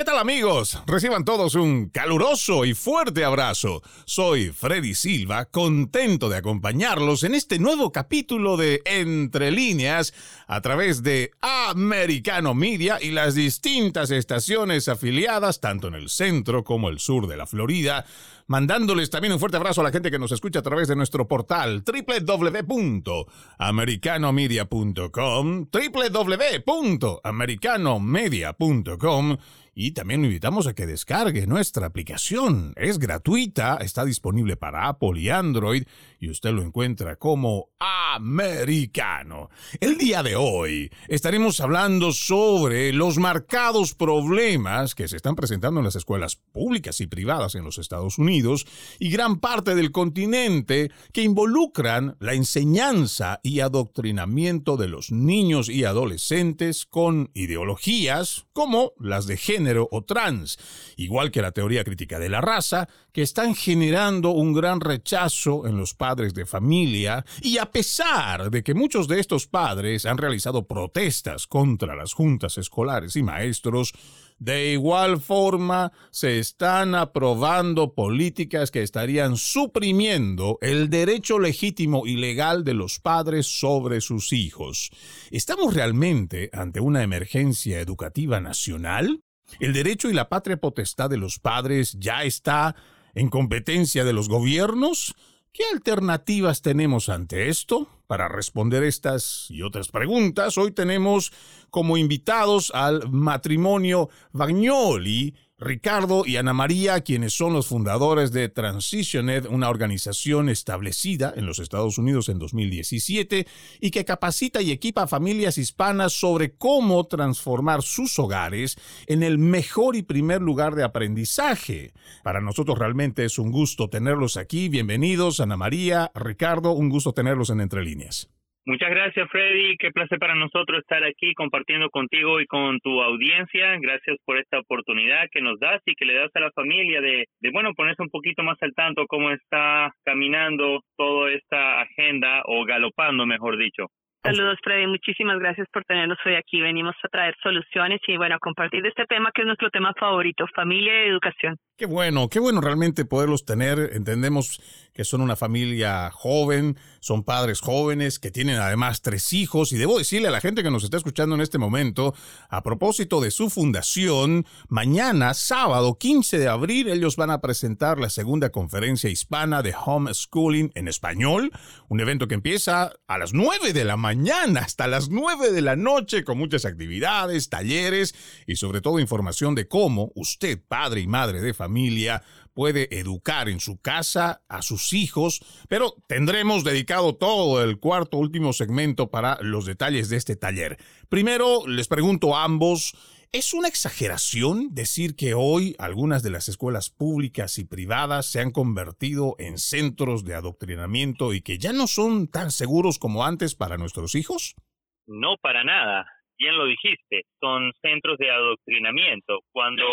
¿Qué tal amigos? Reciban todos un caluroso y fuerte abrazo. Soy Freddy Silva, contento de acompañarlos en este nuevo capítulo de Entre líneas a través de Americano Media y las distintas estaciones afiliadas tanto en el centro como el sur de la Florida mandándoles también un fuerte abrazo a la gente que nos escucha a través de nuestro portal www.americanomedia.com, www.americanomedia.com y también lo invitamos a que descargue nuestra aplicación. Es gratuita, está disponible para Apple y Android y usted lo encuentra como americano. El día de hoy estaremos hablando sobre los marcados problemas que se están presentando en las escuelas públicas y privadas en los Estados Unidos y gran parte del continente que involucran la enseñanza y adoctrinamiento de los niños y adolescentes con ideologías como las de género o trans, igual que la teoría crítica de la raza, que están generando un gran rechazo en los padres de familia y a pesar de que muchos de estos padres han realizado protestas contra las juntas escolares y maestros, de igual forma, se están aprobando políticas que estarían suprimiendo el derecho legítimo y legal de los padres sobre sus hijos. ¿Estamos realmente ante una emergencia educativa nacional? El derecho y la patria potestad de los padres ya está en competencia de los gobiernos. ¿Qué alternativas tenemos ante esto? Para responder estas y otras preguntas, hoy tenemos como invitados al matrimonio Vagnoli, Ricardo y Ana María, quienes son los fundadores de Transitioned, una organización establecida en los Estados Unidos en 2017 y que capacita y equipa a familias hispanas sobre cómo transformar sus hogares en el mejor y primer lugar de aprendizaje. Para nosotros realmente es un gusto tenerlos aquí. Bienvenidos, Ana María, Ricardo, un gusto tenerlos en Entre Líneas. Muchas gracias, Freddy. Qué placer para nosotros estar aquí compartiendo contigo y con tu audiencia. Gracias por esta oportunidad que nos das y que le das a la familia de, de bueno, ponerse un poquito más al tanto cómo está caminando toda esta agenda o galopando, mejor dicho. Saludos, Freddy. Muchísimas gracias por tenernos hoy aquí. Venimos a traer soluciones y, bueno, a compartir este tema que es nuestro tema favorito, familia y educación. Qué bueno, qué bueno realmente poderlos tener. Entendemos que son una familia joven, son padres jóvenes que tienen además tres hijos y debo decirle a la gente que nos está escuchando en este momento, a propósito de su fundación, mañana, sábado 15 de abril, ellos van a presentar la segunda conferencia hispana de homeschooling en español, un evento que empieza a las 9 de la mañana hasta las 9 de la noche con muchas actividades, talleres y sobre todo información de cómo usted, padre y madre de familia, puede educar en su casa a sus hijos, pero tendremos dedicado todo el cuarto último segmento para los detalles de este taller. Primero, les pregunto a ambos, ¿es una exageración decir que hoy algunas de las escuelas públicas y privadas se han convertido en centros de adoctrinamiento y que ya no son tan seguros como antes para nuestros hijos? No, para nada. Bien lo dijiste, son centros de adoctrinamiento. Cuando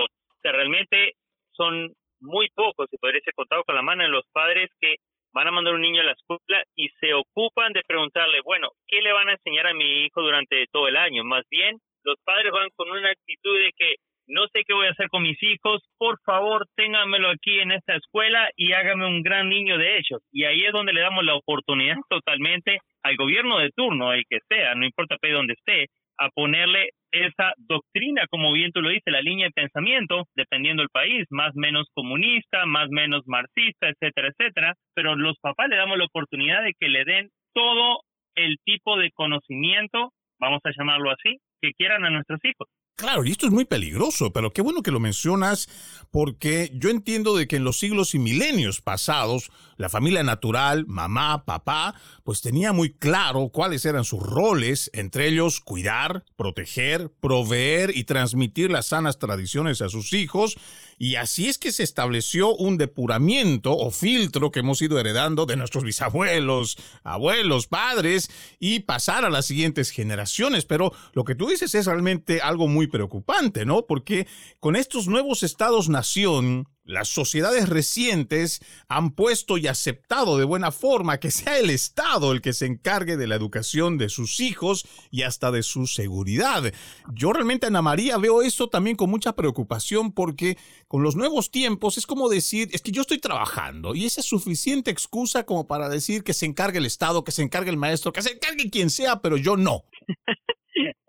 realmente son muy pocos, se podría ser contado con la mano de los padres que van a mandar un niño a la escuela y se ocupan de preguntarle, bueno, ¿qué le van a enseñar a mi hijo durante todo el año? Más bien, los padres van con una actitud de que no sé qué voy a hacer con mis hijos, por favor, ténganmelo aquí en esta escuela y hágame un gran niño de ellos. Y ahí es donde le damos la oportunidad totalmente al gobierno de turno, el que sea, no importa de dónde esté, a ponerle esa doctrina, como bien tú lo dices, la línea de pensamiento, dependiendo del país, más menos comunista, más menos marxista, etcétera, etcétera, pero los papás le damos la oportunidad de que le den todo el tipo de conocimiento, vamos a llamarlo así, que quieran a nuestros hijos. Claro, y esto es muy peligroso, pero qué bueno que lo mencionas porque yo entiendo de que en los siglos y milenios pasados, la familia natural, mamá, papá, pues tenía muy claro cuáles eran sus roles, entre ellos cuidar, proteger, proveer y transmitir las sanas tradiciones a sus hijos, y así es que se estableció un depuramiento o filtro que hemos ido heredando de nuestros bisabuelos, abuelos, padres, y pasar a las siguientes generaciones, pero lo que tú dices es realmente algo muy preocupante, ¿no? Porque con estos nuevos estados-nación, las sociedades recientes han puesto y aceptado de buena forma que sea el Estado el que se encargue de la educación de sus hijos y hasta de su seguridad. Yo realmente, Ana María, veo esto también con mucha preocupación porque con los nuevos tiempos es como decir, es que yo estoy trabajando y esa es suficiente excusa como para decir que se encargue el Estado, que se encargue el maestro, que se encargue quien sea, pero yo no.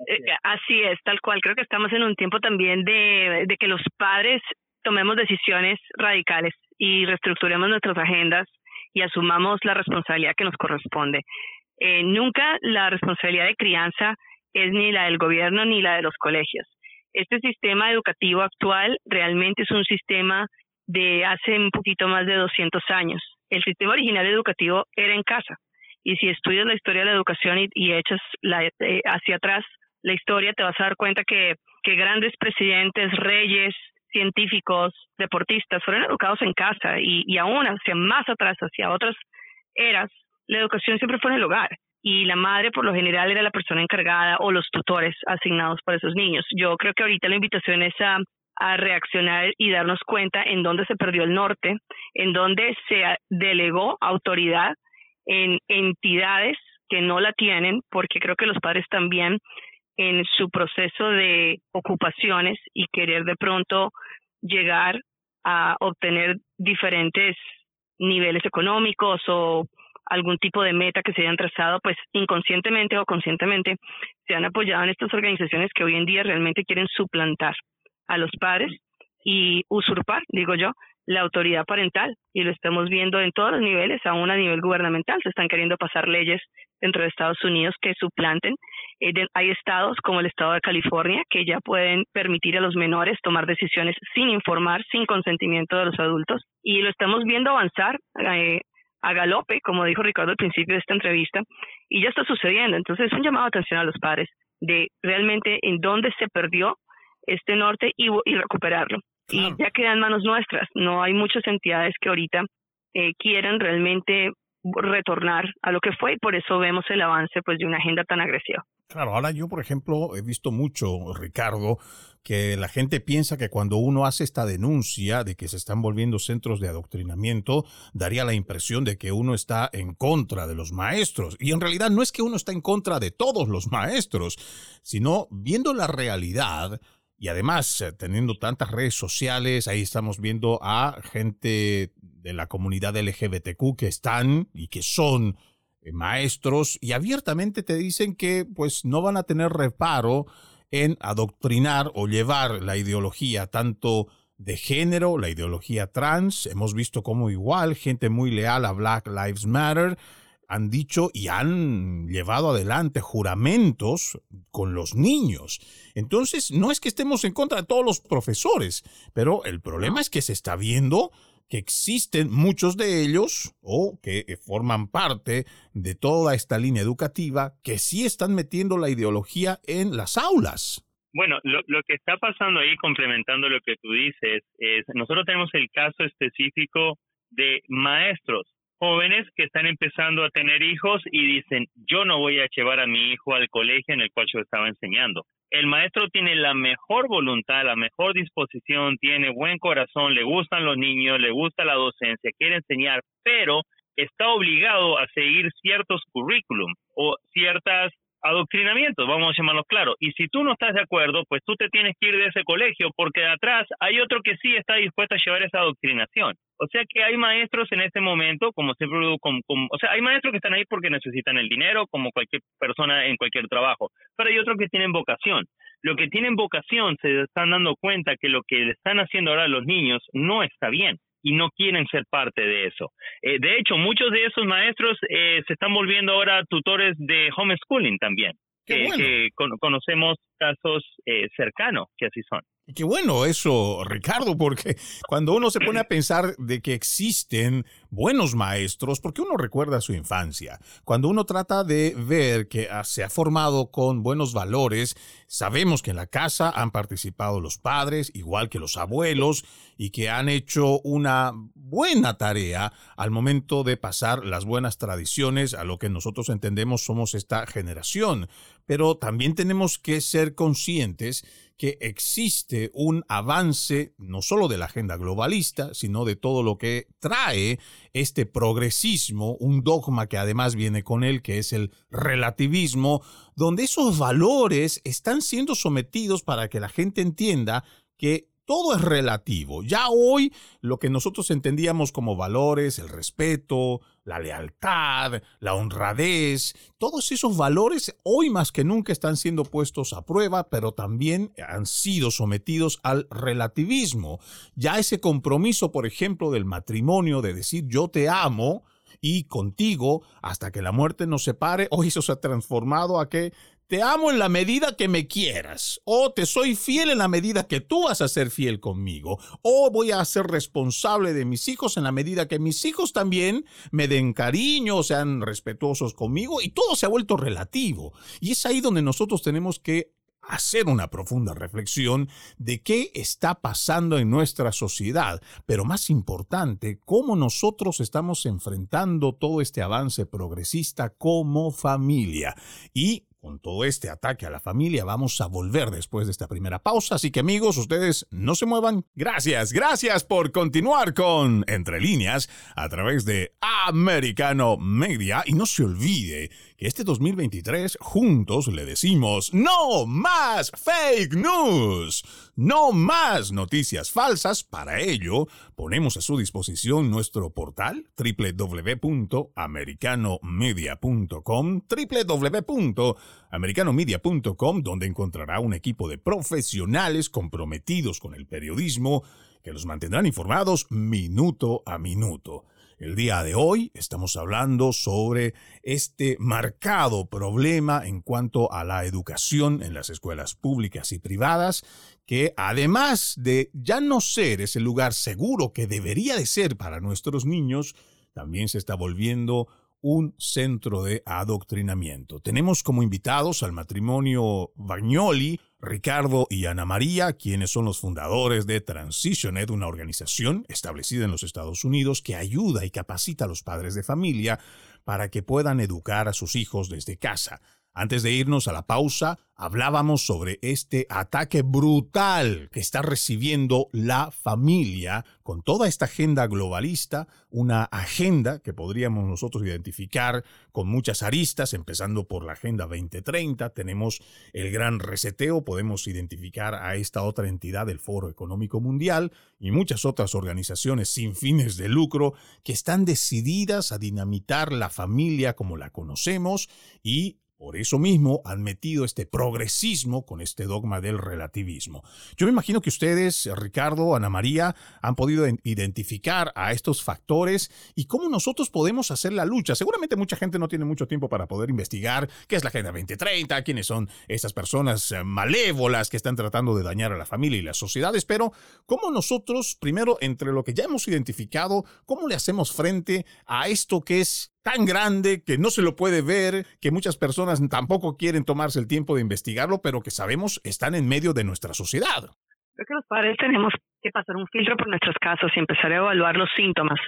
Eh, así es, tal cual. Creo que estamos en un tiempo también de, de que los padres tomemos decisiones radicales y reestructuremos nuestras agendas y asumamos la responsabilidad que nos corresponde. Eh, nunca la responsabilidad de crianza es ni la del gobierno ni la de los colegios. Este sistema educativo actual realmente es un sistema de hace un poquito más de 200 años. El sistema original educativo era en casa. Y si estudias la historia de la educación y, echas la, eh, hacia atrás la historia, te vas a dar cuenta que, grandes presidentes, reyes, científicos, deportistas, fueron educados en casa y, y aún hacia más atrás, hacia otras eras, la educación siempre fue en el hogar y la madre por lo general era la persona encargada o los tutores asignados para esos niños. Yo creo que ahorita la invitación es a reaccionar y darnos cuenta en dónde se perdió el norte, en dónde se delegó autoridad en entidades que no la tienen, porque creo que los padres también en su proceso de ocupaciones y querer de pronto llegar a obtener diferentes niveles económicos o algún tipo de meta que se hayan trazado, pues inconscientemente o conscientemente se han apoyado en estas organizaciones que hoy en día realmente quieren suplantar a los padres y usurpar, digo yo, la autoridad parental. Y lo estamos viendo en todos los niveles, aún a nivel gubernamental. Se están queriendo pasar leyes dentro de Estados Unidos que suplanten eh, hay estados como el estado de California que ya pueden permitir a los menores tomar decisiones sin informar, sin consentimiento de los adultos. Y lo estamos viendo avanzar eh, a galope, como dijo Ricardo al principio de esta entrevista, y ya está sucediendo. Entonces es un llamado de atención a los padres de realmente en dónde se perdió este norte y, recuperarlo. Y ya queda en manos nuestras. No hay muchas entidades que ahorita eh, quieran realmente retornar a lo que fue y por eso vemos el avance pues de una agenda tan agresiva. Claro, ahora yo, por ejemplo, he visto mucho, Ricardo, que la gente piensa que cuando uno hace esta denuncia de que se están volviendo centros de adoctrinamiento, daría la impresión de que uno está en contra de los maestros. Y en realidad no es que uno está en contra de todos los maestros, sino viendo la realidad, y además, eh, teniendo tantas redes sociales, ahí estamos viendo a gente de la comunidad LGBTQ que están y que son eh, maestros y abiertamente te dicen que pues no van a tener reparo en adoctrinar o llevar la ideología tanto de género, la ideología trans. Hemos visto como igual gente muy leal a Black Lives Matter han dicho y han llevado adelante juramentos con los niños. Entonces, no es que estemos en contra de todos los profesores, pero el problema es que se está viendo que existen muchos de ellos o que eh, forman parte de toda esta línea educativa que sí están metiendo la ideología en las aulas. Bueno, lo, lo que está pasando ahí, complementando lo que tú dices, es nosotros tenemos el caso específico de maestros jóvenes que están empezando a tener hijos y dicen, yo no voy a llevar a mi hijo al colegio en el cual yo estaba enseñando. El maestro tiene la mejor voluntad, la mejor disposición, tiene buen corazón, le gustan los niños, le gusta la docencia, quiere enseñar, pero está obligado a seguir ciertos currículum o ciertas adoctrinamientos, vamos a llamarlo claro. Y si tú no estás de acuerdo, pues tú te tienes que ir de ese colegio porque de atrás hay otro que sí está dispuesto a llevar esa adoctrinación. O sea que hay maestros en este momento, como siempre, como, o sea, hay maestros que están ahí porque necesitan el dinero, como cualquier persona en cualquier trabajo, pero hay otros que tienen vocación. Lo que tienen vocación se están dando cuenta que lo que le están haciendo ahora los niños no está bien y no quieren ser parte de eso. Eh, de hecho, muchos de esos maestros eh, se están volviendo ahora tutores de homeschooling también, que, conocemos casos eh, cercanos que así son. Y qué bueno eso, Ricardo, porque cuando uno se pone a pensar de que existen buenos maestros, porque uno recuerda su infancia, cuando uno trata de ver que se ha formado con buenos valores, sabemos que en la casa han participado los padres, igual que los abuelos, y que han hecho una buena tarea al momento de pasar las buenas tradiciones a lo que nosotros entendemos somos esta generación. Pero también tenemos que ser conscientes que existe un avance no solo de la agenda globalista, sino de todo lo que trae este progresismo, un dogma que además viene con él, que es el relativismo, donde esos valores están siendo sometidos para que la gente entienda que todo es relativo. Ya hoy lo que nosotros entendíamos como valores, el respeto, la lealtad, la honradez, todos esos valores hoy más que nunca están siendo puestos a prueba, pero también han sido sometidos al relativismo. Ya ese compromiso, por ejemplo, del matrimonio, de decir yo te amo, y contigo hasta que la muerte nos separe, hoy eso se ha transformado a que te amo en la medida que me quieras, o te soy fiel en la medida que tú vas a ser fiel conmigo, o voy a ser responsable de mis hijos en la medida que mis hijos también me den cariño, sean respetuosos conmigo, y todo se ha vuelto relativo. Y es ahí donde nosotros tenemos que hacer una profunda reflexión de qué está pasando en nuestra sociedad, pero más importante, cómo nosotros estamos enfrentando todo este avance progresista como familia. Y con todo este ataque a la familia vamos a volver después de esta primera pausa, así que amigos, ustedes no se muevan. Gracias, gracias por continuar con Entre líneas a través de Americano Media. Y no se olvide que este 2023 juntos le decimos no más fake news, no más noticias falsas. Para ello, ponemos a su disposición nuestro portal www.americanomedia.com, www.americanomedia.com, donde encontrará un equipo de profesionales comprometidos con el periodismo que los mantendrán informados minuto a minuto. El día de hoy estamos hablando sobre este marcado problema en cuanto a la educación en las escuelas públicas y privadas, que además de ya no ser ese lugar seguro que debería de ser para nuestros niños, también se está volviendo un centro de adoctrinamiento. Tenemos como invitados al matrimonio Bagnoli, Ricardo y Ana María, quienes son los fundadores de Transitioned, una organización establecida en los Estados Unidos que ayuda y capacita a los padres de familia para que puedan educar a sus hijos desde casa. Antes de irnos a la pausa, hablábamos sobre este ataque brutal que está recibiendo la familia con toda esta agenda globalista, una agenda que podríamos nosotros identificar con muchas aristas, empezando por la Agenda 2030, tenemos el gran reseteo, podemos identificar a esta otra entidad del Foro Económico Mundial y muchas otras organizaciones sin fines de lucro que están decididas a dinamitar la familia como la conocemos y por eso mismo han metido este progresismo con este dogma del relativismo. Yo me imagino que ustedes, Ricardo, Ana María, han podido identificar a estos factores y cómo nosotros podemos hacer la lucha. Seguramente mucha gente no tiene mucho tiempo para poder investigar qué es la Agenda 2030, quiénes son estas personas eh, malévolas que están tratando de dañar a la familia y las sociedades, pero cómo nosotros, primero, entre lo que ya hemos identificado, cómo le hacemos frente a esto que es tan grande que no se lo puede ver, que muchas personas tampoco quieren tomarse el tiempo de investigarlo, pero que sabemos están en medio de nuestra sociedad. Creo que los padres tenemos que pasar un filtro por nuestros casos y empezar a evaluar los síntomas.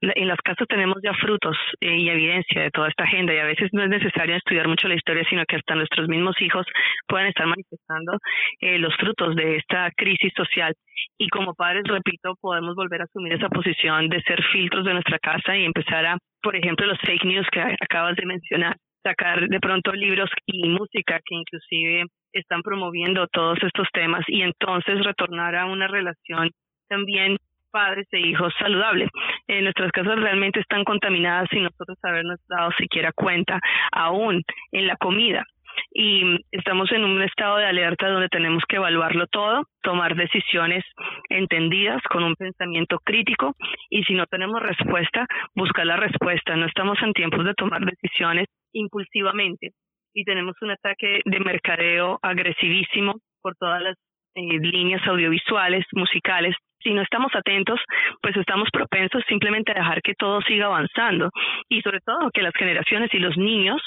En las casas tenemos ya frutos eh, y evidencia de toda esta agenda y a veces no es necesario estudiar mucho la historia, sino que hasta nuestros mismos hijos puedan estar manifestando eh, los frutos de esta crisis social. Y como padres, repito, podemos volver a asumir esa posición de ser filtros de nuestra casa y empezar a, por ejemplo, los fake news que acabas de mencionar, sacar de pronto libros y música que inclusive están promoviendo todos estos temas y entonces retornar a una relación también padres e hijos saludables. Eh, nuestras casas realmente están contaminadas sin nosotros habernos dado siquiera cuenta, aún en la comida. Y estamos en un estado de alerta donde tenemos que evaluarlo todo, tomar decisiones entendidas con un pensamiento crítico y si no tenemos respuesta, buscar la respuesta. No estamos en tiempos de tomar decisiones impulsivamente y tenemos un ataque de mercadeo agresivísimo por todas las eh, líneas audiovisuales, musicales. Si no estamos atentos, pues estamos propensos simplemente a dejar que todo siga avanzando y sobre todo que las generaciones y los niños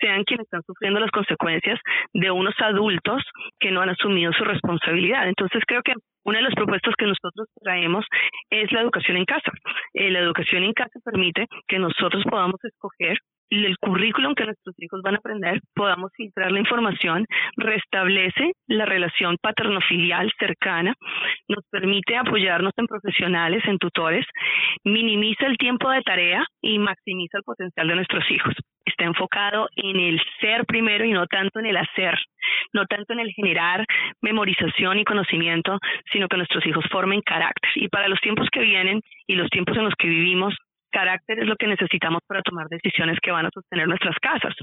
sean quienes están sufriendo las consecuencias de unos adultos que no han asumido su responsabilidad. Entonces creo que una de las propuestas que nosotros traemos es la educación en casa. Eh, la educación en casa permite que nosotros podamos escoger el currículum que nuestros hijos van a aprender, podamos filtrar la información, restablece la relación paterno-filial cercana, nos permite apoyarnos en profesionales, en tutores, minimiza el tiempo de tarea y maximiza el potencial de nuestros hijos. Está enfocado en el ser primero y no tanto en el hacer, no tanto en el generar memorización y conocimiento, sino que nuestros hijos formen carácter. Y para los tiempos que vienen y los tiempos en los que vivimos, carácter es lo que necesitamos para tomar decisiones que van a sostener nuestras casas.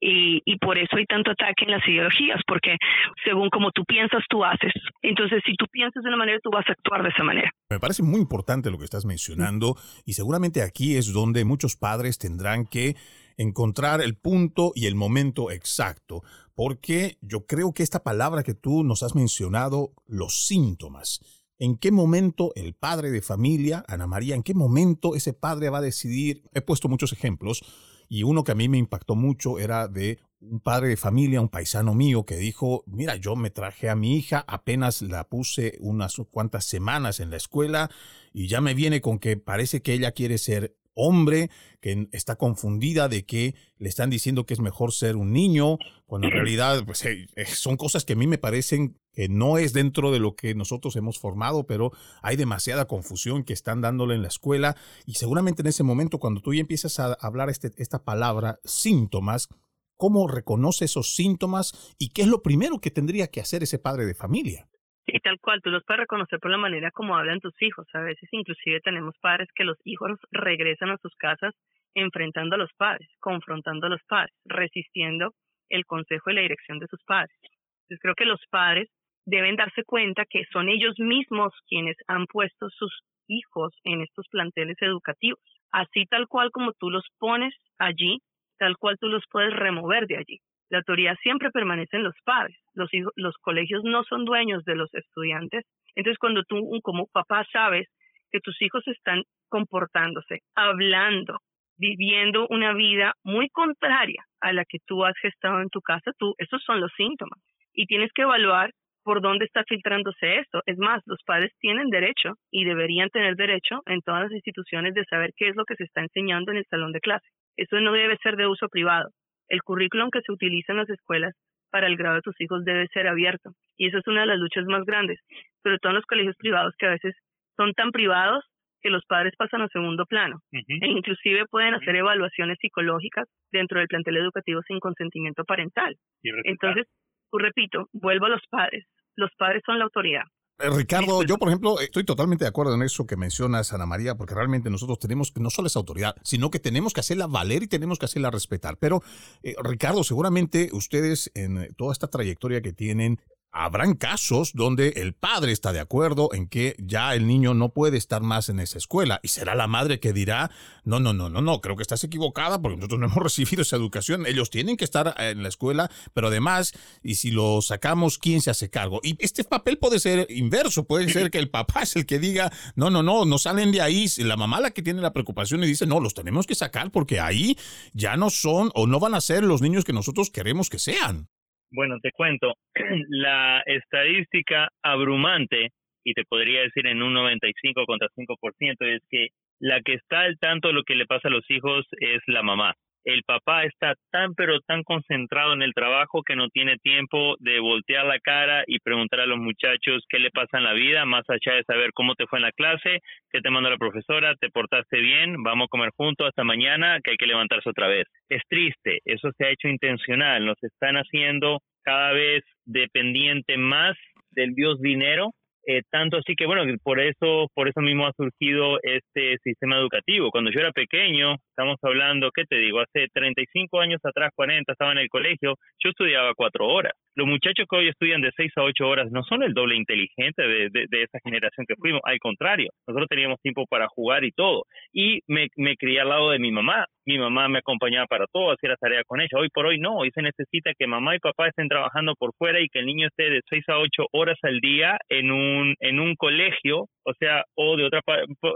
Y, y, por eso hay tanto ataque en las ideologías, porque según como tú piensas, tú haces. Entonces, si tú piensas de una manera, tú vas a actuar de esa manera. Me parece muy importante lo que estás mencionando y seguramente aquí es donde muchos padres tendrán que encontrar el punto y el momento exacto, porque yo creo que esta palabra que tú nos has mencionado, los síntomas, ¿En qué momento el padre de familia, Ana María, en qué momento ese padre va a decidir? He puesto muchos ejemplos y uno que a mí me impactó mucho era de un padre de familia, un paisano mío, que dijo, mira, yo me traje a mi hija, apenas la puse unas cuantas semanas en la escuela y ya me viene con que parece que ella quiere ser hombre, que está confundida de que le están diciendo que es mejor ser un niño, cuando en realidad pues, eh, eh, son cosas que a mí me parecen que no es dentro de lo que nosotros hemos formado, pero hay demasiada confusión que están dándole en la escuela y seguramente en ese momento cuando tú ya empiezas a hablar este, esta palabra, síntomas, ¿cómo reconoce esos síntomas y qué es lo primero que tendría que hacer ese padre de familia? Y tal cual, tú los puedes reconocer por la manera como hablan tus hijos. A veces inclusive tenemos padres que los hijos regresan a sus casas enfrentando a los padres, confrontando a los padres, resistiendo el consejo y la dirección de sus padres. Entonces creo que los padres deben darse cuenta que son ellos mismos quienes han puesto sus hijos en estos planteles educativos. Así tal cual como tú los pones allí, tal cual tú los puedes remover de allí. La autoridad siempre permanece en los padres. Los, los colegios no son dueños de los estudiantes. Entonces, cuando tú como papá sabes que tus hijos están comportándose, hablando, viviendo una vida muy contraria a la que tú has gestado en tu casa, tú, esos son los síntomas. Y tienes que evaluar por dónde está filtrándose esto. Es más, los padres tienen derecho y deberían tener derecho en todas las instituciones de saber qué es lo que se está enseñando en el salón de clase. Eso no debe ser de uso privado el currículum que se utiliza en las escuelas para el grado de tus hijos debe ser abierto. Y esa es una de las luchas más grandes, sobre todo en los colegios privados que a veces son tan privados que los padres pasan a segundo plano e inclusive pueden hacer evaluaciones psicológicas dentro del plantel educativo sin consentimiento parental. Entonces, repito, vuelvo a los padres. Los padres son la autoridad. Eh, Ricardo, yo por ejemplo estoy totalmente de acuerdo en eso que mencionas, Ana María, porque realmente nosotros tenemos que no solo es autoridad, sino que tenemos que hacerla valer y tenemos que hacerla respetar. Pero, eh, Ricardo, seguramente ustedes en toda esta trayectoria que tienen Habrán casos donde el padre está de acuerdo en que ya el niño no puede estar más en esa escuela y será la madre que dirá, no, no, no, no, no, creo que estás equivocada porque nosotros no hemos recibido esa educación, ellos tienen que estar en la escuela, pero además, y si lo sacamos, ¿quién se hace cargo? Y este papel puede ser inverso, puede ser que el papá es el que diga, no, no, no, no salen de ahí, la mamá la que tiene la preocupación y dice, no, los tenemos que sacar porque ahí ya no son o no van a ser los niños que nosotros queremos que sean. Bueno, te cuento, la estadística abrumante, y te podría decir en un 95 contra 5%, es que la que está al tanto de lo que le pasa a los hijos es la mamá el papá está tan pero tan concentrado en el trabajo que no tiene tiempo de voltear la cara y preguntar a los muchachos qué le pasa en la vida, más allá de saber cómo te fue en la clase, qué te mandó la profesora, te portaste bien, vamos a comer juntos hasta mañana, que hay que levantarse otra vez. Es triste, eso se ha hecho intencional, nos están haciendo cada vez dependiente más del Dios dinero eh, tanto así que bueno, por eso, por eso mismo ha surgido este sistema educativo. Cuando yo era pequeño, estamos hablando, ¿qué te digo? Hace 35 años atrás, 40, estaba en el colegio, yo estudiaba cuatro horas. Los muchachos que hoy estudian de 6 a 8 horas no son el doble inteligente de, de, esa generación que fuimos, al contrario, nosotros teníamos tiempo para jugar y todo. Y me, me crié al lado de mi mamá, mi mamá me acompañaba para todo, hacía la tarea con ella. Hoy por hoy no, hoy se necesita que mamá y papá estén trabajando por fuera y que el niño esté de 6 a 8 horas al día en un, en un colegio, o sea, o de otra,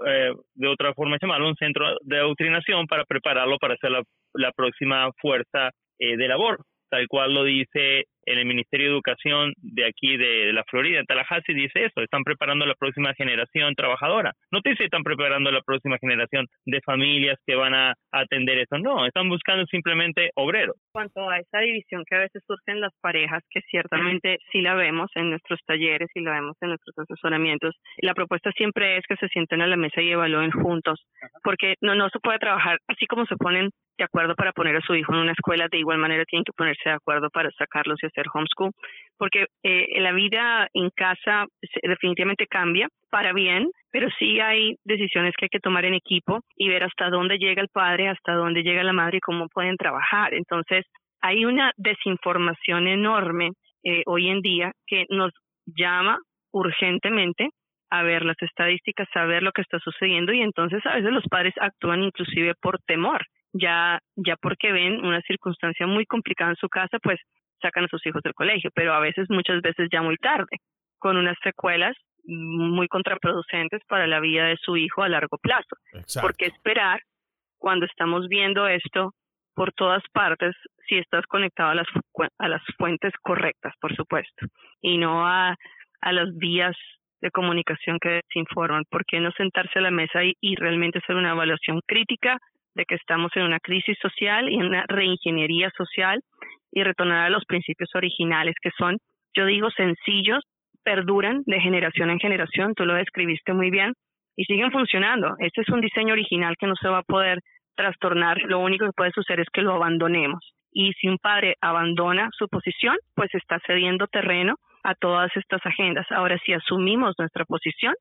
eh, de otra forma llamarlo, un centro de adoctrinación para prepararlo para ser la, próxima fuerza eh, de labor, tal cual lo dice el Ministerio de Educación de aquí de, la Florida, de Tallahassee, dice eso, están preparando la próxima generación trabajadora. No te dice están preparando la próxima generación de familias que van a atender eso, no, están buscando simplemente obreros. Cuanto a esa división que a veces surge en las parejas, que ciertamente sí la vemos en nuestros talleres y la vemos en nuestros asesoramientos, la propuesta siempre es que se sienten a la mesa y evalúen juntos, porque no, no se puede trabajar así como se ponen de acuerdo para poner a su hijo en una escuela, de igual manera tienen que ponerse de acuerdo para sacarlos y hacer homeschool, porque eh, la vida en casa definitivamente cambia para bien, pero sí hay decisiones que hay que tomar en equipo y ver hasta dónde llega el padre, hasta dónde llega la madre y cómo pueden trabajar. Entonces, hay una desinformación enorme eh, hoy en día que nos llama urgentemente a ver las estadísticas, a ver lo que está sucediendo y entonces a veces los padres actúan inclusive por temor, ya ya porque ven una circunstancia muy complicada en su casa, pues sacan a sus hijos del colegio, pero a veces muchas veces ya muy tarde, con unas secuelas muy contraproducentes para la vida de su hijo a largo plazo. ¿Por qué esperar cuando estamos viendo esto por todas partes si estás conectado a las, a las fuentes correctas, por supuesto, y no a, a las vías de comunicación que desinforman? ¿Por qué no sentarse a la mesa y, y realmente hacer una evaluación crítica de que estamos en una crisis social y en una reingeniería social y retornar a los principios originales que son, yo digo, sencillos, perduran de generación en generación, tú lo describiste muy bien, y siguen funcionando. Este es un diseño original que no se va a poder trastornar, lo único que puede suceder es que lo abandonemos. Y si un padre abandona su posición, pues está cediendo terreno a todas estas agendas. Ahora, si asumimos nuestra posición,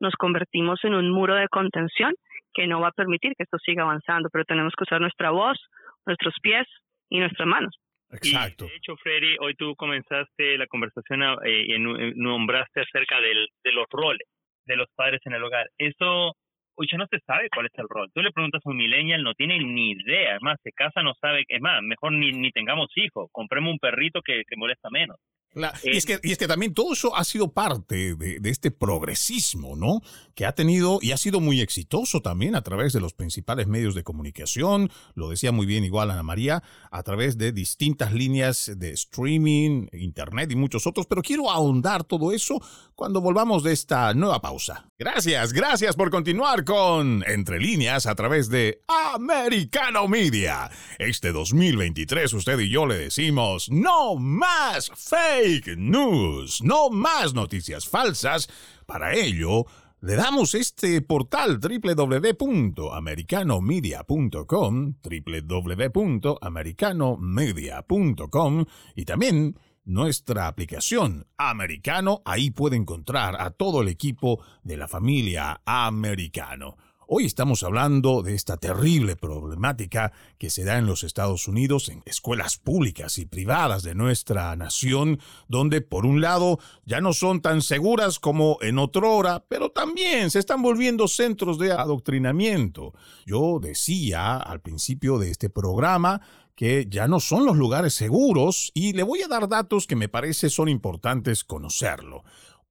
nos convertimos en un muro de contención que no va a permitir que esto siga avanzando, pero tenemos que usar nuestra voz, nuestros pies y nuestras manos. Exacto. de hecho, Freddy, hoy tú comenzaste la conversación eh, y nombraste acerca del, de los roles de los padres en el hogar. Eso hoy ya no se sabe cuál es el rol. Tú le preguntas a un millennial, no tiene ni idea. Es más, se casa, no sabe. Es más, mejor ni, ni tengamos hijos. Compremos un perrito que, que molesta menos y, es que, y, es que, también todo eso ha sido parte de, de, este progresismo, ¿no? Que ha tenido y ha sido muy exitoso también a través de los principales medios de comunicación, lo decía muy bien igual Ana María, a través de distintas líneas de streaming, internet y muchos otros, pero quiero ahondar todo eso cuando volvamos de esta nueva pausa. Gracias, gracias por continuar con Entre líneas a través de Americano Media. Este 2023 usted y yo le decimos, no más fe fake news, no más noticias falsas. Para ello, le damos este portal www.americanomedia.com, y también nuestra aplicación Americano. Ahí puede encontrar a todo el equipo de la familia Americano. Hoy estamos hablando de esta terrible problemática que se da en los Estados Unidos, en escuelas públicas y privadas de nuestra nación, donde por un lado ya no son tan seguras como en otra hora, pero también se están volviendo centros de adoctrinamiento. Yo decía al principio de este programa que ya no son los lugares seguros y le voy a dar datos que me parece son importantes conocerlo.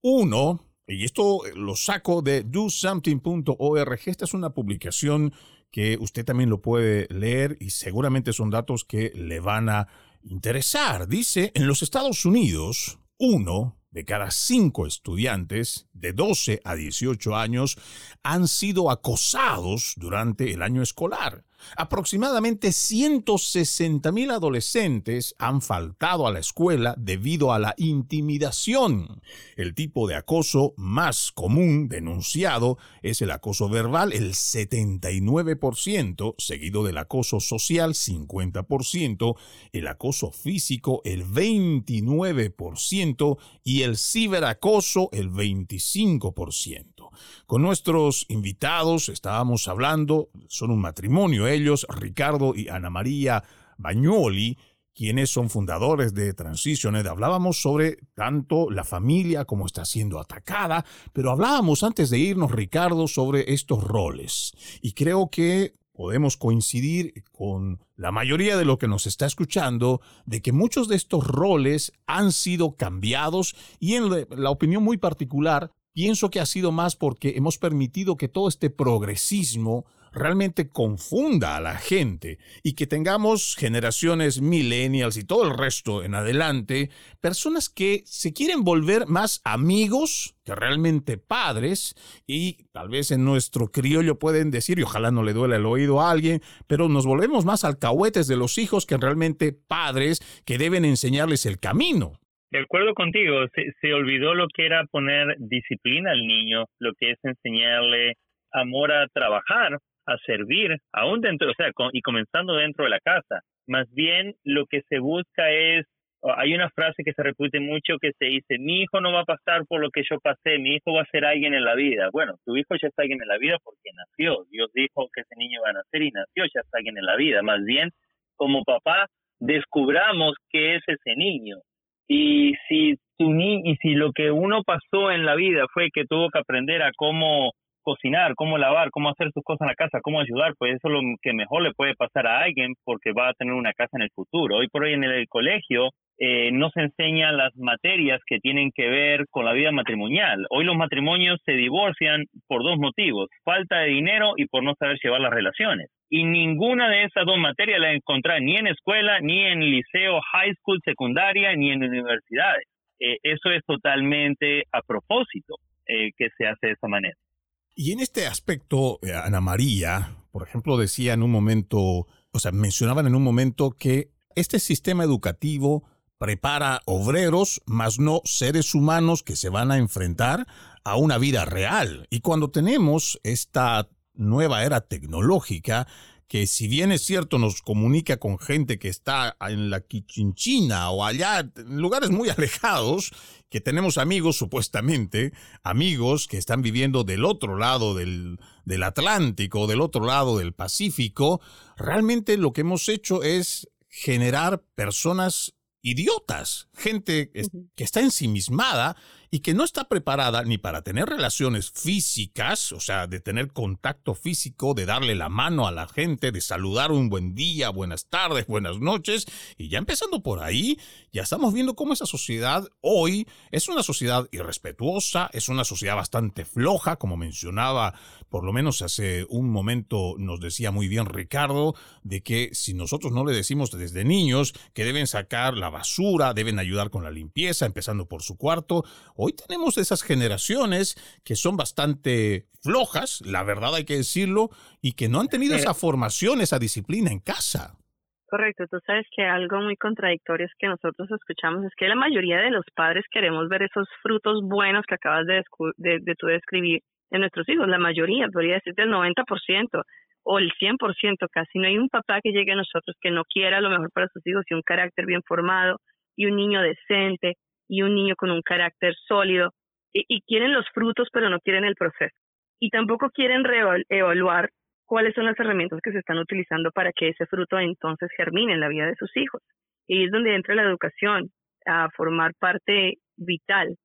Uno, y esto eh, lo saco de dosomething.org. Esta es una publicación que usted también lo puede leer y seguramente son datos que le van a interesar. Dice, en los Estados Unidos, uno de cada cinco estudiantes de 12 a 18 años han sido acosados durante el año escolar. Aproximadamente 160 mil adolescentes han faltado a la escuela debido a la intimidación. El tipo de acoso más común denunciado es el acoso verbal, el 79%, seguido del acoso social, 50%, el acoso físico, el 29% y el ciberacoso, el 25%. Con nuestros invitados estábamos hablando, son un matrimonio ellos, Ricardo y Ana María Bagnoli, quienes son fundadores de Transitioned, hablábamos sobre tanto la familia como está siendo atacada, pero hablábamos antes de irnos, Ricardo, sobre estos roles. Y creo que podemos coincidir con la mayoría de lo que nos está escuchando de que muchos de estos roles han sido cambiados y en la opinión muy particular Pienso que ha sido más porque hemos permitido que todo este progresismo realmente confunda a la gente y que tengamos generaciones millennials y todo el resto en adelante, personas que se quieren volver más amigos que realmente padres y tal vez en nuestro criollo pueden decir, y ojalá no le duele el oído a alguien, pero nos volvemos más alcahuetes de los hijos que realmente padres que deben enseñarles el camino. De acuerdo contigo, se, olvidó lo que era poner disciplina al niño, lo que es enseñarle amor a trabajar, a servir, aún dentro, o sea, y comenzando dentro de la casa. Más bien lo que se busca es, hay una frase que se repite mucho que se dice, mi hijo no va a pasar por lo que yo pasé, mi hijo va a ser alguien en la vida. Bueno, tu hijo ya está alguien en la vida porque nació. Dios dijo que ese niño va a nacer y nació, ya está alguien en la vida. Más bien, como papá, descubramos qué es ese niño y si tu ni y si lo que uno pasó en la vida fue que tuvo que aprender a cómo cocinar, cómo lavar, cómo hacer sus cosas en la casa, cómo ayudar, pues eso es lo que mejor le puede pasar a alguien porque va a tener una casa en el futuro. Hoy por hoy en el colegio eh, no se enseñan las materias que tienen que ver con la vida matrimonial. Hoy los matrimonios se divorcian por dos motivos, falta de dinero y por no saber llevar las relaciones. Y ninguna de esas dos materias la encontrar ni en escuela, ni en liceo, high school, secundaria, ni en universidades. Eh, eso es totalmente a propósito eh, que se hace de esa manera. Y en este aspecto, Ana María, por ejemplo, decía en un momento, o sea, mencionaban en un momento que este sistema educativo prepara obreros, más no seres humanos que se van a enfrentar a una vida real. Y cuando tenemos esta nueva era tecnológica, que si bien es cierto nos comunica con gente que está en la Quichinchina o allá, en lugares muy alejados, que tenemos amigos supuestamente, amigos que están viviendo del otro lado del, del Atlántico, del otro lado del Pacífico, realmente lo que hemos hecho es generar personas idiotas, gente que está ensimismada y que no está preparada ni para tener relaciones físicas, o sea, de tener contacto físico, de darle la mano a la gente, de saludar un buen día, buenas tardes, buenas noches, y ya empezando por ahí, ya estamos viendo cómo esa sociedad hoy es una sociedad irrespetuosa, es una sociedad bastante floja, como mencionaba, por lo menos hace un momento nos decía muy bien Ricardo, de que si nosotros no le decimos desde niños que deben sacar la basura, deben ayudar con la limpieza, empezando por su cuarto, Hoy tenemos esas generaciones que son bastante flojas, la verdad hay que decirlo, y que no han tenido esa formación, esa disciplina en casa. Correcto, tú sabes que algo muy contradictorio es que nosotros escuchamos es que la mayoría de los padres queremos ver esos frutos buenos que acabas de, de, de tú describir en nuestros hijos, la mayoría, podría decirte el 90% o el 100% casi. No hay un papá que llegue a nosotros que no quiera lo mejor para sus hijos y un carácter bien formado y un niño decente y un niño con un carácter sólido y, quieren los frutos pero no quieren el proceso. Y tampoco quieren evaluar cuáles son las herramientas que se están utilizando para que ese fruto entonces germine en la vida de sus hijos. Y es donde entra la educación a formar parte vital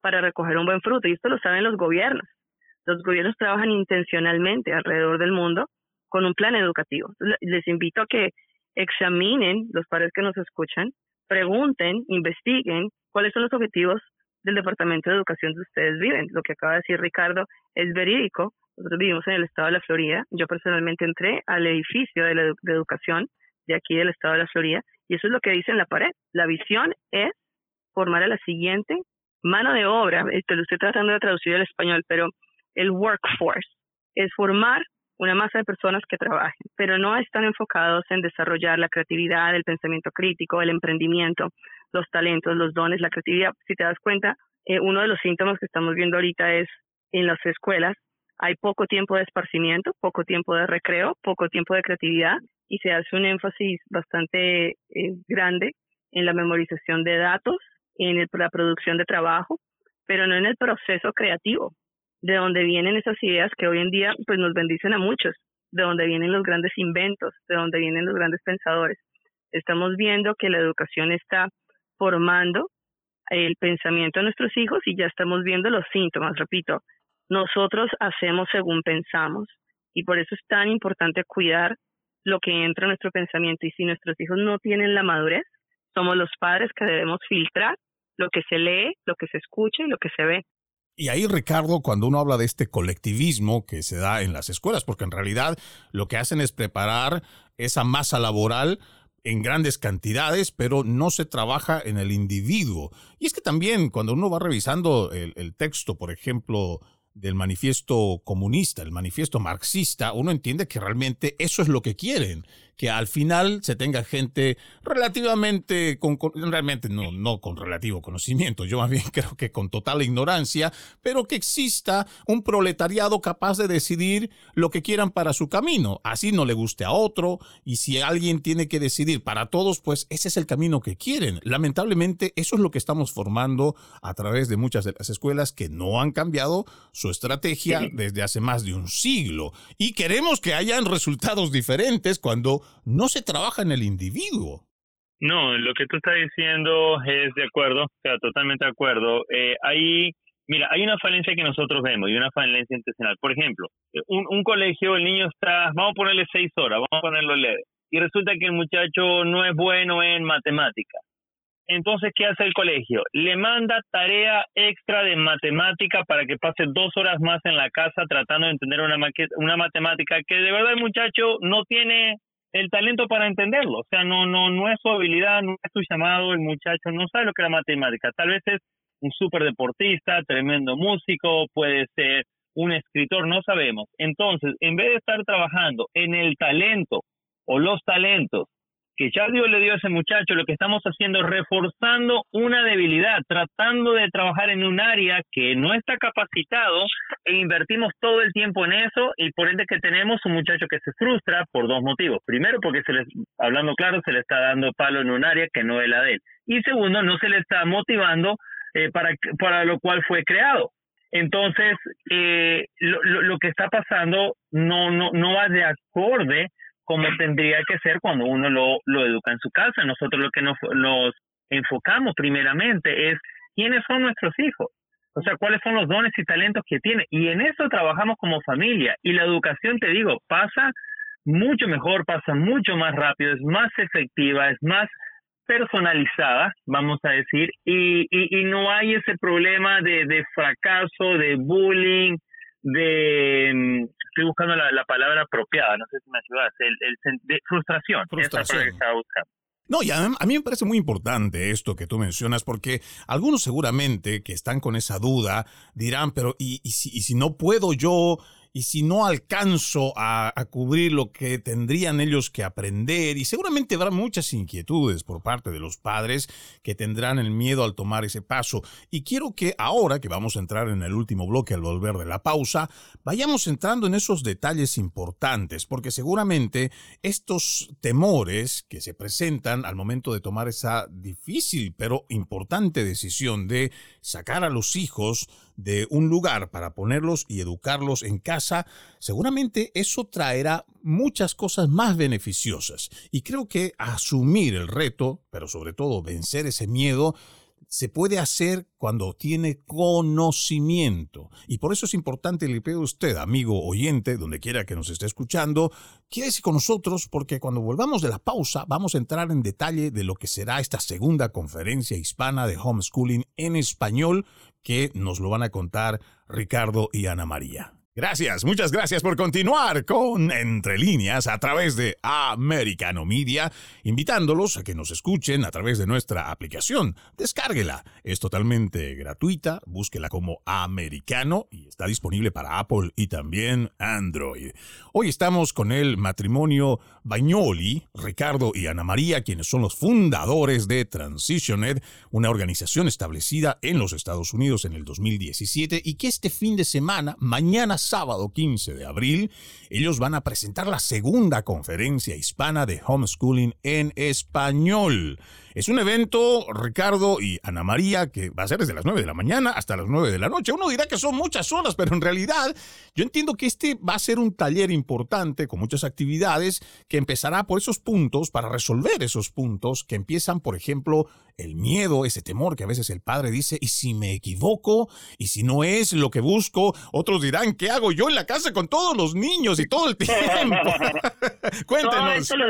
para recoger un buen fruto. Y esto lo saben los gobiernos. Los gobiernos trabajan intencionalmente alrededor del mundo con un plan educativo. Les invito a que examinen, los padres que nos escuchan, pregunten, investiguen cuáles son los objetivos del Departamento de Educación donde ustedes viven. Lo que acaba de decir Ricardo es verídico. Nosotros vivimos en el estado de la Florida. Yo personalmente entré al edificio de, la de educación de aquí del estado de la Florida y eso es lo que dice en la pared. La visión es formar a la siguiente mano de obra. Esto lo estoy tratando de traducir al español, pero el workforce es formar una masa de personas que trabajen, pero no están enfocados en desarrollar la creatividad, el pensamiento crítico, el emprendimiento, los talentos, los dones, la creatividad. Si te das cuenta, eh, uno de los síntomas que estamos viendo ahorita es en las escuelas hay poco tiempo de esparcimiento, poco tiempo de recreo, poco tiempo de creatividad y se hace un énfasis bastante eh, grande en la memorización de datos, en la producción de trabajo, pero no en el proceso creativo, de donde vienen esas ideas que hoy en día pues nos bendicen a muchos, de donde vienen los grandes inventos, de donde vienen los grandes pensadores. Estamos viendo que la educación está formando el pensamiento de nuestros hijos y ya estamos viendo los síntomas, repito, nosotros hacemos según pensamos y por eso es tan importante cuidar lo que entra en nuestro pensamiento y si nuestros hijos no tienen la madurez, somos los padres que debemos filtrar lo que se lee, lo que se escucha y lo que se ve Y ahí, Ricardo, cuando uno habla de este colectivismo que se da en las escuelas, porque en realidad lo que hacen es preparar esa masa laboral en grandes cantidades, pero no se trabaja en el individuo. Y es que también cuando uno va revisando el, el texto, por ejemplo, del manifiesto comunista, el manifiesto marxista, uno entiende que realmente eso es lo que quieren que al final se tenga gente relativamente, realmente no, no con relativo conocimiento, yo más bien creo que con total ignorancia, pero que exista un proletariado capaz de decidir lo que quieran para su camino. Así no le guste a otro, y si alguien tiene que decidir para todos, pues ese es el camino que quieren. Lamentablemente, eso es lo que estamos formando a través de muchas de las escuelas que no han cambiado su estrategia desde hace más de un siglo. Y queremos que hayan resultados diferentes cuando no se trabaja en el individuo. No, lo que tú estás diciendo es de acuerdo, o sea, totalmente de acuerdo. Eh, hay, mira, hay una falencia que nosotros vemos y una falencia intencional. Por ejemplo, un, un colegio, el niño está, vamos a ponerle seis horas, vamos a ponerlo leve, y resulta que el muchacho no es bueno en matemática. Entonces, ¿qué hace el colegio? Le manda tarea extra de matemática para que pase dos horas más en la casa tratando de entender una, una matemática que de verdad el muchacho no tiene el talento para entenderlo. O sea, no, no, no es su habilidad, no es su llamado, el muchacho no sabe lo que es la matemática. Tal vez es un súper deportista, tremendo músico, puede ser un escritor, no sabemos. Entonces, en vez de estar trabajando en el talento o los talentos que ya Dios le dio a ese muchacho, lo que estamos haciendo es reforzando una debilidad, tratando de trabajar en un área que no está capacitado e invertimos todo el tiempo en eso y por ende que tenemos un muchacho que se frustra por dos motivos. Primero, porque se les, hablando claro, se le está dando palo en un área que no es la de él. Y segundo, no se le está motivando eh, para, para lo cual fue creado. Entonces, eh, lo, lo, que está pasando no, no, no va de acorde como tendría que ser cuando uno lo, lo educa en su casa. Nosotros lo que nos, enfocamos primeramente es quiénes son nuestros hijos, o sea, cuáles son los dones y talentos que tienen. Y en eso trabajamos como familia. Y la educación, te digo, pasa mucho mejor, pasa mucho más rápido, es más efectiva, es más personalizada, vamos a decir, y, y, y no hay ese problema de fracaso, de bullying, de mm, estoy buscando la, palabra apropiada, no sé si me ayudas, el, de frustración, frustración. No, y a, mí me parece muy importante esto que tú mencionas, porque algunos seguramente que están con esa duda dirán, pero ¿y, y, si, y si no puedo yo y si no alcanzo a, cubrir lo que tendrían ellos que aprender, y seguramente habrá muchas inquietudes por parte de los padres que tendrán el miedo al tomar ese paso. Y quiero que ahora que vamos a entrar en el último bloque al volver de la pausa, vayamos entrando en esos detalles importantes, porque seguramente estos temores que se presentan al momento de tomar esa difícil pero importante decisión de sacar a los hijos de un lugar para ponerlos y educarlos en casa, seguramente eso traerá muchas cosas más beneficiosas. Y creo que asumir el reto, pero sobre todo vencer ese miedo, se puede hacer cuando tiene conocimiento. Y por eso es importante, le pido a usted, amigo oyente, donde quiera que nos esté escuchando, quédese con nosotros porque cuando volvamos de la pausa vamos a entrar en detalle de lo que será esta segunda conferencia hispana de homeschooling en español que nos lo van a contar Ricardo y Ana María. Gracias, muchas gracias por continuar con Entre líneas a través de Americano Media, invitándolos a que nos escuchen a través de nuestra aplicación. Descárguela, es totalmente gratuita, búsquela como Americano y está disponible para Apple y también Android. Hoy estamos con el matrimonio Bagnoli, Ricardo y Ana María, quienes son los fundadores de Transitioned, una organización establecida en los Estados Unidos en el 2017 y que este fin de semana, mañana sábado 15 de abril, ellos van a presentar la segunda conferencia hispana de homeschooling en español. Es un evento, Ricardo y Ana María, que va a ser desde las 9 de la mañana hasta las 9 de la noche. Uno dirá que son muchas horas, pero en realidad yo entiendo que este va a ser un taller importante con muchas actividades que empezará por esos puntos para resolver esos puntos que empiezan, por ejemplo, el miedo, ese temor que a veces el padre dice, ¿y si me equivoco? ¿Y si no es lo que busco? Otros dirán, ¿qué hago yo en la casa con todos los niños y todo el tiempo? Cuéntenos. Todo eso lo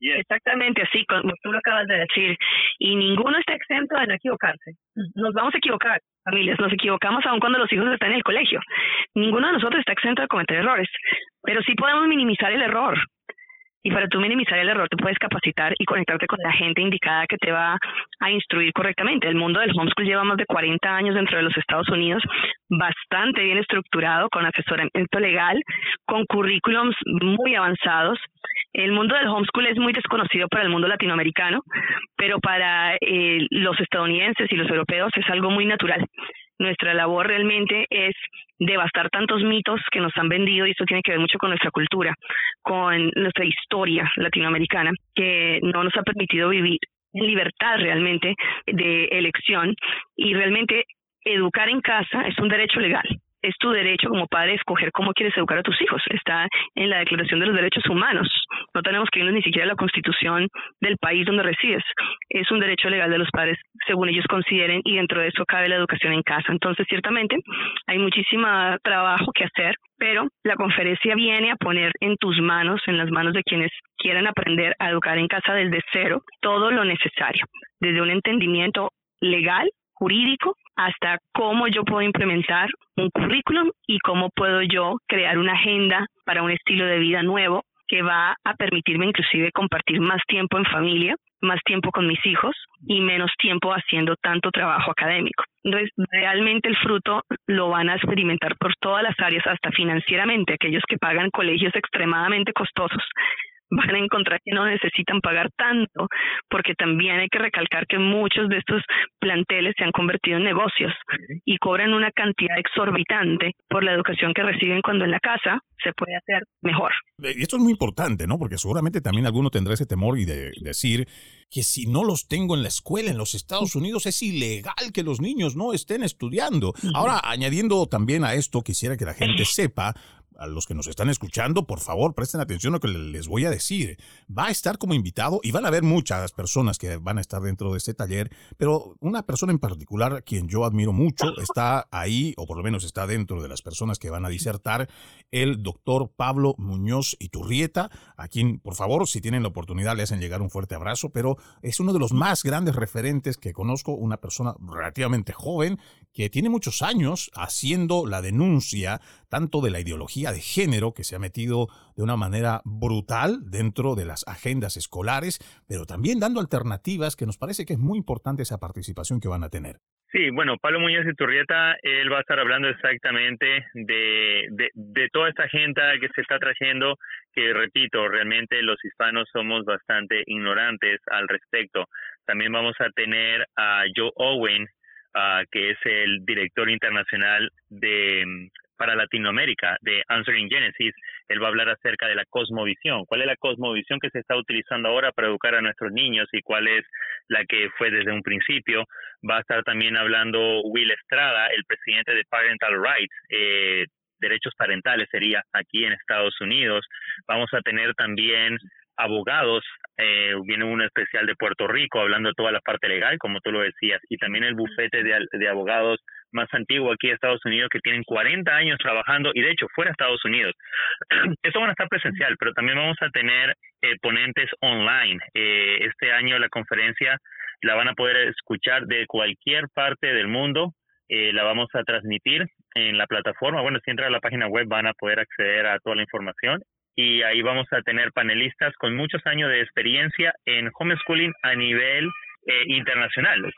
Exactamente así, como tú lo acabas de decir. Y ninguno está exento de no equivocarse. Nos vamos a equivocar, familias, nos equivocamos aún cuando los hijos están en el colegio. Ninguno de nosotros está exento de cometer errores, pero sí podemos minimizar el error. Y para tú minimizar el error, tú puedes capacitar y conectarte con la gente indicada que te va a instruir correctamente. El mundo del homeschool lleva más de 40 años dentro de los Estados Unidos, bastante bien estructurado, con asesoramiento legal, con currículums muy avanzados. El mundo del homeschool es muy desconocido para el mundo latinoamericano, pero para eh, los estadounidenses y los europeos es algo muy natural. Nuestra labor realmente es devastar tantos mitos que nos han vendido y esto tiene que ver mucho con nuestra cultura, con nuestra historia latinoamericana, que no nos ha permitido vivir en libertad realmente de elección y realmente educar en casa es un derecho legal es tu derecho como padre escoger cómo quieres educar a tus hijos. Está en la Declaración de los Derechos Humanos. No tenemos que irnos ni siquiera a la Constitución del país donde resides. Es un derecho legal de los padres según ellos consideren y dentro de eso cabe la educación en casa. Entonces, ciertamente, hay muchísimo trabajo que hacer, pero la conferencia viene a poner en tus manos, en las manos de quienes quieran aprender a educar en casa desde cero, todo lo necesario, desde un entendimiento legal jurídico hasta cómo yo puedo implementar un currículum y cómo puedo yo crear una agenda para un estilo de vida nuevo que va a permitirme inclusive compartir más tiempo en familia, más tiempo con mis hijos y menos tiempo haciendo tanto trabajo académico. Entonces, realmente el fruto lo van a experimentar por todas las áreas, hasta financieramente, aquellos que pagan colegios extremadamente costosos van a encontrar que no necesitan pagar tanto, porque también hay que recalcar que muchos de estos planteles se han convertido en negocios y cobran una cantidad exorbitante por la educación que reciben cuando en la casa se puede hacer mejor. Eh, y esto es muy importante, ¿no? Porque seguramente también alguno tendrá ese temor y de decir que si no los tengo en la escuela en los Estados Unidos es ilegal que los niños no estén estudiando. Ahora, añadiendo también a esto, quisiera que la gente sepa a los que nos están escuchando, por favor, presten atención a lo que les voy a decir. Va a estar como invitado y van a haber muchas personas que van a estar dentro de este taller, pero una persona en particular, quien yo admiro mucho, está ahí, o por lo menos está dentro de las personas que van a disertar, el doctor Pablo Muñoz Iturrieta, a quien, por favor, si tienen la oportunidad, le hacen llegar un fuerte abrazo, pero es uno de los más grandes referentes que conozco, una persona relativamente joven que tiene muchos años haciendo la denuncia tanto de la ideología de género que se ha metido de una manera brutal dentro de las agendas escolares, pero también dando alternativas que nos parece que es muy importante esa participación que van a tener. Sí, bueno, Pablo Muñoz y Turrieta, él va a estar hablando exactamente de, de, toda esta agenda que se está trayendo, que repito, realmente los hispanos somos bastante ignorantes al respecto. También vamos a tener a Joe Owen, uh, que es el director internacional de para Latinoamérica de Answering Genesis. Él va a hablar acerca de la cosmovisión. ¿Cuál es la cosmovisión que se está utilizando ahora para educar a nuestros niños y cuál es la que fue desde un principio? Va a estar también hablando Will Estrada, el presidente de Parental Rights, eh, derechos parentales sería aquí en Estados Unidos. Vamos a tener también abogados, eh, viene uno especial de Puerto Rico hablando de toda la parte legal, como tú lo decías, y también el bufete de, de abogados más antiguo aquí en Estados Unidos que tienen 40 años trabajando y de hecho fuera de Estados Unidos. Esto van a estar presencial, pero también vamos a tener eh, ponentes online. Eh, este año la conferencia la van a poder escuchar de cualquier parte del mundo. Eh, la vamos a transmitir en la plataforma. Bueno, si entran a la página web van a poder acceder a toda la información y ahí vamos a tener panelistas con muchos años de experiencia en homeschooling a nivel internacional,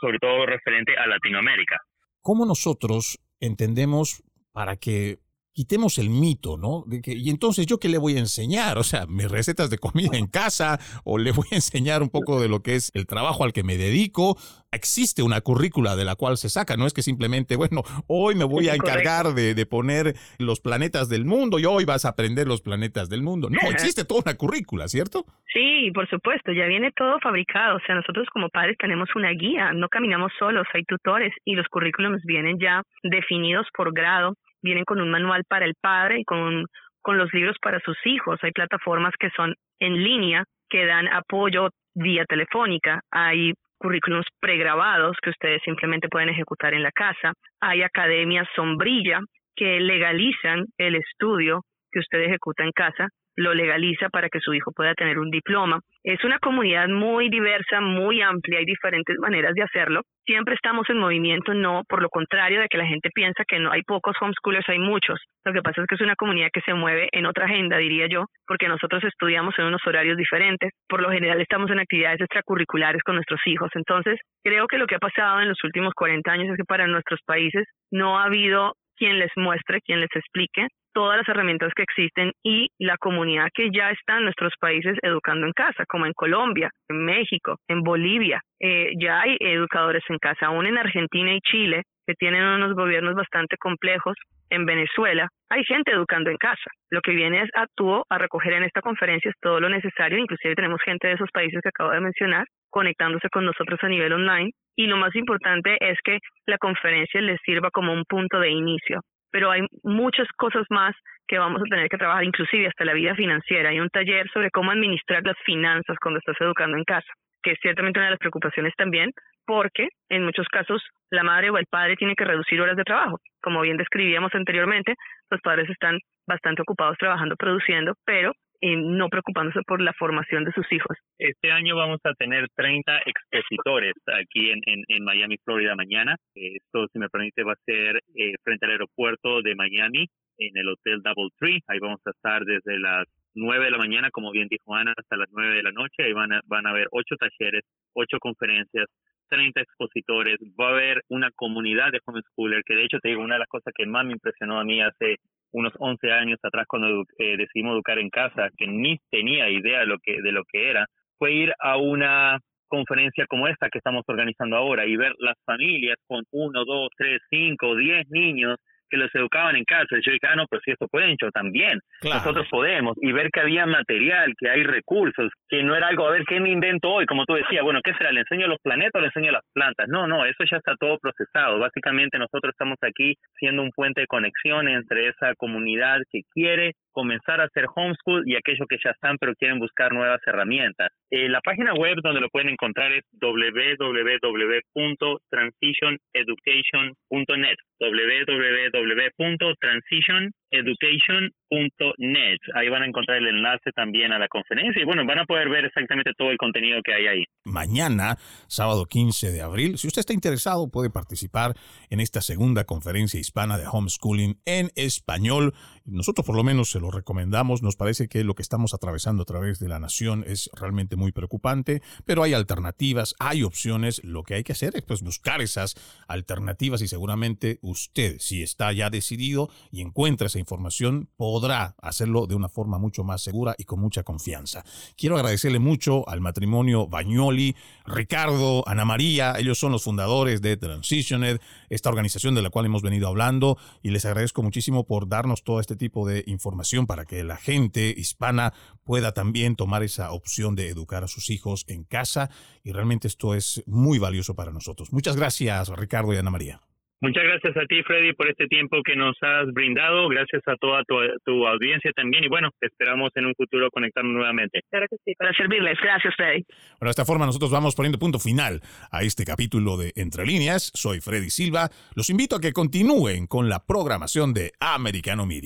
sobre todo referente a Latinoamérica cómo nosotros entendemos para que quitemos el mito, ¿no? De que, y entonces, ¿yo qué le voy a enseñar? O sea, mis recetas de comida en casa, o le voy a enseñar un poco de lo que es el trabajo al que me dedico. Existe una currícula de la cual se saca, no es que simplemente, bueno, hoy me voy a encargar de, de poner los planetas del mundo y hoy vas a aprender los planetas del mundo. No, existe toda una currícula, ¿cierto? Sí, por supuesto, ya viene todo fabricado. O sea, nosotros como padres tenemos una guía, no caminamos solos, hay tutores y los currículums vienen ya definidos por grado vienen con un manual para el padre y con, con los libros para sus hijos. Hay plataformas que son en línea, que dan apoyo vía telefónica. Hay currículums pregrabados que ustedes simplemente pueden ejecutar en la casa. Hay academias sombrilla que legalizan el estudio que usted ejecuta en casa lo legaliza para que su hijo pueda tener un diploma. Es una comunidad muy diversa, muy amplia, hay diferentes maneras de hacerlo. Siempre estamos en movimiento, no por lo contrario de que la gente piensa que no hay pocos homeschoolers, hay muchos. Lo que pasa es que es una comunidad que se mueve en otra agenda, diría yo, porque nosotros estudiamos en unos horarios diferentes. Por lo general estamos en actividades extracurriculares con nuestros hijos. Entonces, creo que lo que ha pasado en los últimos 40 años es que para nuestros países no ha habido quien les muestre, quien les explique todas las herramientas que existen y la comunidad que ya está en nuestros países educando en casa, como en Colombia, en México, en Bolivia. Eh, ya hay educadores en casa, aún en Argentina y Chile, que tienen unos gobiernos bastante complejos. En Venezuela hay gente educando en casa. Lo que viene es a a recoger en esta conferencia es todo lo necesario, inclusive tenemos gente de esos países que acabo de mencionar conectándose con nosotros a nivel online. Y lo más importante es que la conferencia les sirva como un punto de inicio pero hay muchas cosas más que vamos a tener que trabajar, inclusive hasta la vida financiera. Hay un taller sobre cómo administrar las finanzas cuando estás educando en casa, que es ciertamente una de las preocupaciones también, porque en muchos casos la madre o el padre tiene que reducir horas de trabajo. Como bien describíamos anteriormente, los padres están bastante ocupados trabajando, produciendo, pero no preocupándose por la formación de sus hijos. Este año vamos a tener 30 expositores aquí en, en, Miami, Florida, mañana. Esto, si me permite, va a ser eh, frente al aeropuerto de Miami, en el Hotel Double Tree. Ahí vamos a estar desde las 9 de la mañana, como bien dijo Ana, hasta las 9 de la noche. Ahí van a, van a haber ocho talleres, ocho conferencias, 30 expositores, va a haber una comunidad de homeschooler, que de hecho te digo, una de las cosas que más me impresionó a mí hace unos 11 años atrás cuando eh, decidimos educar en casa, que ni tenía idea de lo que, de lo que era, fue ir a una conferencia como esta que estamos organizando ahora y ver las familias con uno, dos, tres, cinco, diez niños que los educaban en casa. Yo dije, ah, no, pues si esto pueden, yo también. Nosotros podemos. Y ver que había material, que hay recursos, que no era algo, a ver, ¿qué me invento hoy? Como tú decías, bueno, ¿qué será? ¿Le enseño los planetas o le enseño las plantas? No, no, eso ya está todo procesado. Básicamente nosotros estamos aquí siendo un puente de conexión entre esa comunidad que quiere comenzar a hacer homeschool y aquellos que ya están pero quieren buscar nuevas herramientas. Eh, la página web donde lo pueden encontrar es www.transitioneducation.net www.transitioneducation.net. Ahí van a encontrar el enlace también a la conferencia y bueno, van a poder ver exactamente todo el contenido que hay ahí. Mañana, sábado 15 de abril, si usted está interesado, puede participar en esta segunda conferencia hispana de homeschooling en español. Nosotros por lo menos se lo recomendamos. Nos parece que lo que estamos atravesando a través de la nación es realmente muy preocupante, pero hay alternativas, hay opciones. Lo que hay que hacer es pues, buscar esas alternativas y seguramente usted, si está ya decidido y encuentra esa información, podrá hacerlo de una forma mucho más segura y con mucha confianza. Quiero agradecerle mucho al matrimonio Bagnoli, Ricardo, Ana María, ellos son los fundadores de Transitioned, esta organización de la cual hemos venido hablando, y les agradezco muchísimo por darnos todo este tipo de información para que la gente hispana pueda también tomar esa opción de educar a sus hijos en casa, y realmente esto es muy valioso para nosotros. Muchas gracias, Ricardo y Ana María. Muchas gracias a ti, Freddy, por este tiempo que nos has brindado. Gracias a toda tu, audiencia también. Y bueno, esperamos en un futuro conectarnos nuevamente. Claro que sí, para servirles. Gracias, Freddy. Bueno, de esta forma nosotros vamos poniendo punto final a este capítulo de Entre Líneas. Soy Freddy Silva. Los invito a que continúen con la programación de Americano Media.